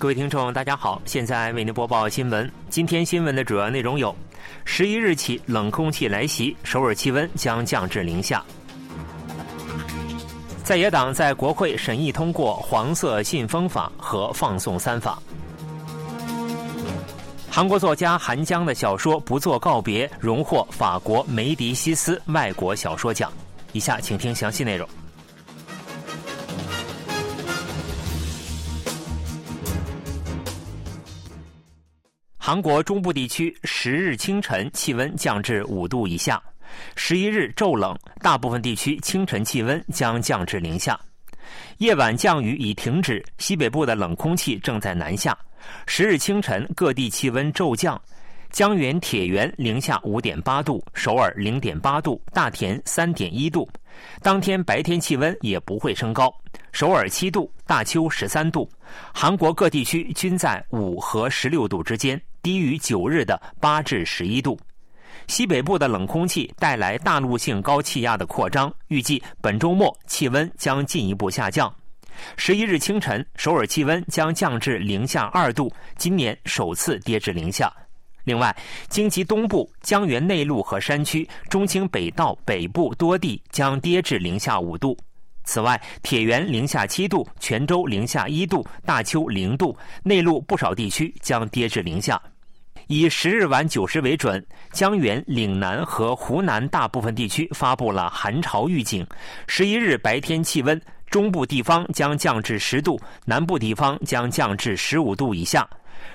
各位听众，大家好，现在为您播报新闻。今天新闻的主要内容有：十一日起冷空气来袭，首尔气温将降至零下。在野党在国会审议通过黄色信封法和放送三法。韩国作家韩江的小说《不做告别》荣获法国梅迪西斯外国小说奖。以下请听详细内容。韩国中部地区十日清晨气温降至五度以下，十一日骤冷，大部分地区清晨气温将降至零下。夜晚降雨已停止，西北部的冷空气正在南下。十日清晨各地气温骤降，江原铁原零下五点八度，首尔零点八度，大田三点一度。当天白天气温也不会升高，首尔七度，大邱十三度。韩国各地区均在五和十六度之间。低于九日的八至十一度，西北部的冷空气带来大陆性高气压的扩张，预计本周末气温将进一步下降。十一日清晨，首尔气温将降至零下二度，今年首次跌至零下。另外，京畿东部、江原内陆和山区、中清北道北部多地将跌至零下五度。此外，铁原零下七度，泉州零下一度，大邱零度，内陆不少地区将跌至零下。以十日晚九时为准，江源、岭南和湖南大部分地区发布了寒潮预警。十一日白天气温，中部地方将降至十度，南部地方将降至十五度以下。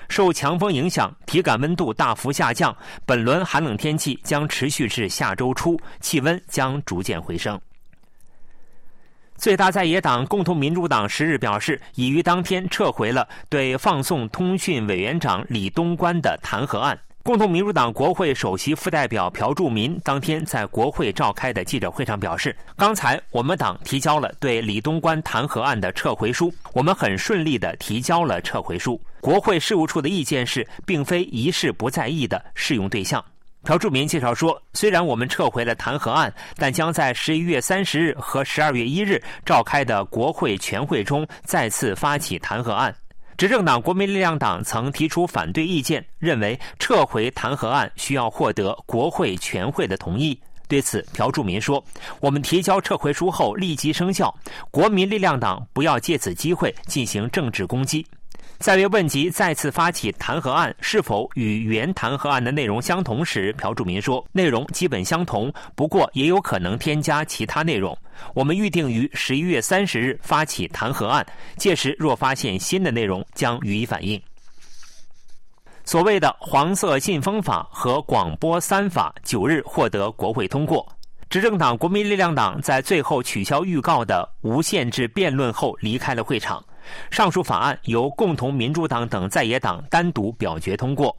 受强风影响，体感温度大幅下降，本轮寒冷天气将持续至下周初，气温将逐渐回升。最大在野党共同民主党十日表示，已于当天撤回了对放送通讯委员长李东关的弹劾案。共同民主党国会首席副代表朴柱民当天在国会召开的记者会上表示：“刚才我们党提交了对李东关弹劾案的撤回书，我们很顺利地提交了撤回书。国会事务处的意见是，并非一事不在意的适用对象。”朴柱民介绍说，虽然我们撤回了弹劾案，但将在十一月三十日和十二月一日召开的国会全会中再次发起弹劾案。执政党国民力量党曾提出反对意见，认为撤回弹劾案需要获得国会全会的同意。对此，朴柱民说：“我们提交撤回书后立即生效，国民力量党不要借此机会进行政治攻击。”在被问及再次发起弹劾案是否与原弹劾案的内容相同时，朴柱民说：“内容基本相同，不过也有可能添加其他内容。我们预定于十一月三十日发起弹劾案，届时若发现新的内容，将予以反映。”所谓的“黄色信封法”和“广播三法”九日获得国会通过。执政党国民力量党在最后取消预告的无限制辩论后离开了会场。上述法案由共同民主党等在野党单独表决通过。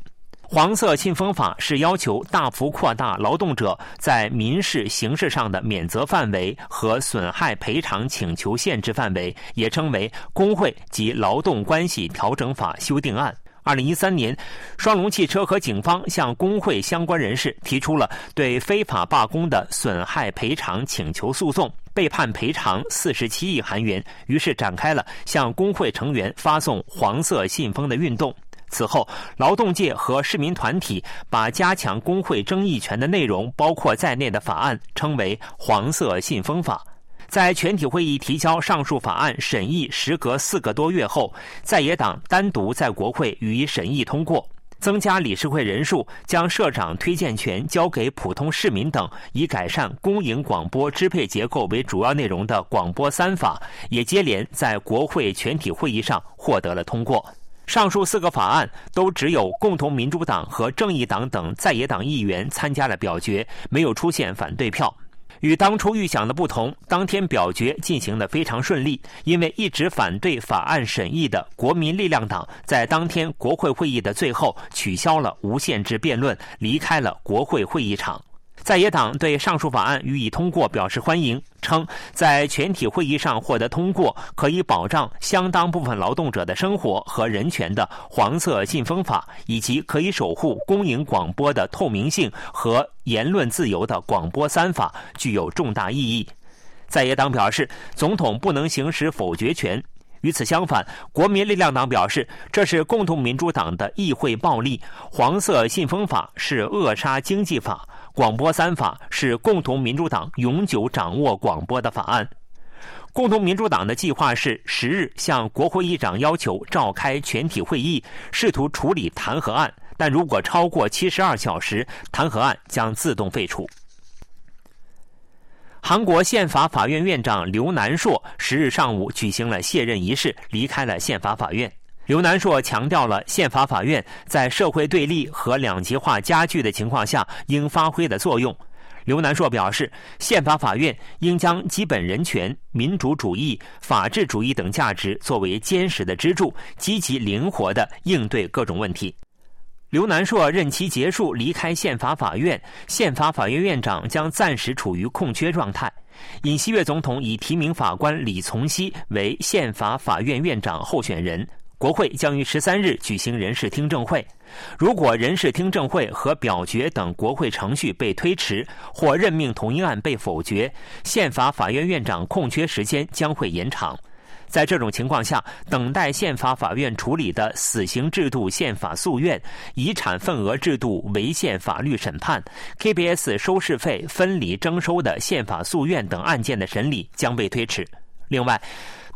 黄色信封法是要求大幅扩大劳动者在民事、刑事上的免责范围和损害赔偿请求限制范围，也称为《工会及劳动关系调整法》修订案。二零一三年，双龙汽车和警方向工会相关人士提出了对非法罢工的损害赔偿请求诉讼，被判赔偿四十七亿韩元，于是展开了向工会成员发送黄色信封的运动。此后，劳动界和市民团体把加强工会争议权的内容包括在内的法案称为“黄色信封法”。在全体会议提交上述法案审议时隔四个多月后，在野党单独在国会予以审议通过，增加理事会人数，将社长推荐权交给普通市民等，以改善公营广播支配结构为主要内容的广播三法，也接连在国会全体会议上获得了通过。上述四个法案都只有共同民主党和正义党等在野党议员参加了表决，没有出现反对票。与当初预想的不同，当天表决进行的非常顺利。因为一直反对法案审议的国民力量党，在当天国会会议的最后取消了无限制辩论，离开了国会会议场。在野党对上述法案予以通过表示欢迎，称在全体会议上获得通过，可以保障相当部分劳动者的生活和人权的黄色信封法，以及可以守护公营广播的透明性和言论自由的广播三法，具有重大意义。在野党表示，总统不能行使否决权。与此相反，国民力量党表示，这是共同民主党的议会暴力。黄色信封法是扼杀经济法，广播三法是共同民主党永久掌握广播的法案。共同民主党的计划是十日向国会议长要求召开全体会议，试图处理弹劾案，但如果超过七十二小时，弹劾案将自动废除。韩国宪法法院院长刘南硕十日上午举行了卸任仪式，离开了宪法法院。刘南硕强调了宪法法院在社会对立和两极化加剧的情况下应发挥的作用。刘南硕表示，宪法法院应将基本人权、民主主义、法治主义等价值作为坚实的支柱，积极灵活地应对各种问题。刘南硕任期结束，离开宪法法院，宪法法院院长将暂时处于空缺状态。尹锡悦总统已提名法官李从熙为宪法法院院长候选人。国会将于十三日举行人事听证会。如果人事听证会和表决等国会程序被推迟，或任命同意案被否决，宪法法院院长空缺时间将会延长。在这种情况下，等待宪法法院处理的死刑制度宪法诉愿、遗产份额制度违宪法律审判、KBS 收视费分离征收的宪法诉愿等案件的审理将被推迟。另外，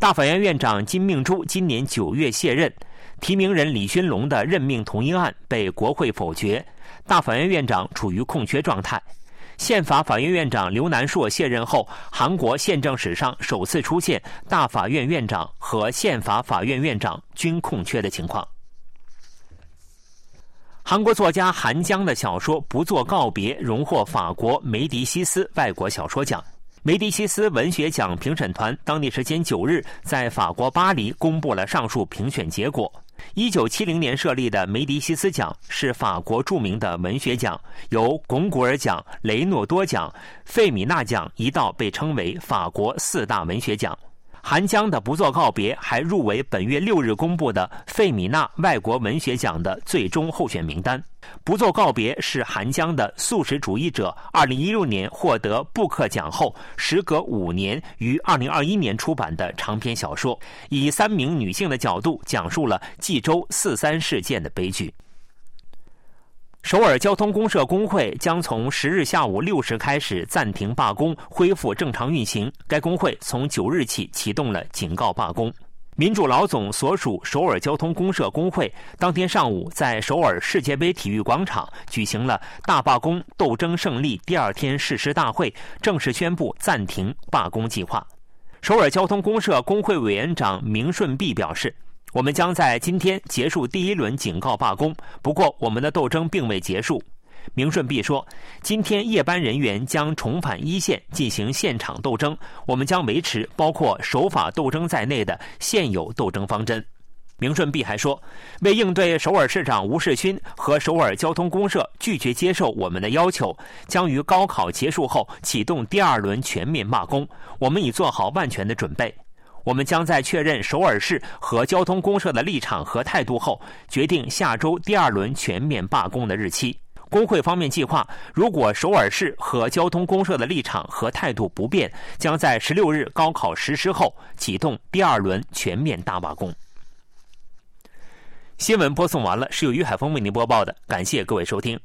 大法院院长金命洙今年九月卸任，提名人李勋龙的任命同意案被国会否决，大法院院长处于空缺状态。宪法法院院长刘南硕卸任后，韩国宪政史上首次出现大法院院长和宪法法院院长均空缺的情况。韩国作家韩江的小说《不做告别》荣获法国梅迪西斯外国小说奖。梅迪西斯文学奖评审团当地时间九日在法国巴黎公布了上述评选结果。一九七零年设立的梅迪西斯奖是法国著名的文学奖，由巩古尔奖、雷诺多奖、费米纳奖一道被称为法国四大文学奖。韩江的《不做告别》还入围本月六日公布的费米娜外国文学奖的最终候选名单。《不做告别》是韩江的素食主义者，二零一六年获得布克奖后，时隔五年于二零二一年出版的长篇小说，以三名女性的角度讲述了济州四三事件的悲剧。首尔交通公社工会将从十日下午六时开始暂停罢工，恢复正常运行。该工会从九日起启动了警告罢工。民主老总所属首尔交通公社工会当天上午在首尔世界杯体育广场举行了大罢工斗争胜利第二天誓师大会，正式宣布暂停罢工计划。首尔交通公社工会委员长明顺弼表示。我们将在今天结束第一轮警告罢工，不过我们的斗争并未结束。明顺弼说：“今天夜班人员将重返一线进行现场斗争，我们将维持包括守法斗争在内的现有斗争方针。”明顺弼还说：“为应对首尔市长吴世勋和首尔交通公社拒绝接受我们的要求，将于高考结束后启动第二轮全面罢工。我们已做好万全的准备。”我们将在确认首尔市和交通公社的立场和态度后，决定下周第二轮全面罢工的日期。工会方面计划，如果首尔市和交通公社的立场和态度不变，将在十六日高考实施后启动第二轮全面大罢工。新闻播送完了，是由于海峰为您播报的，感谢各位收听。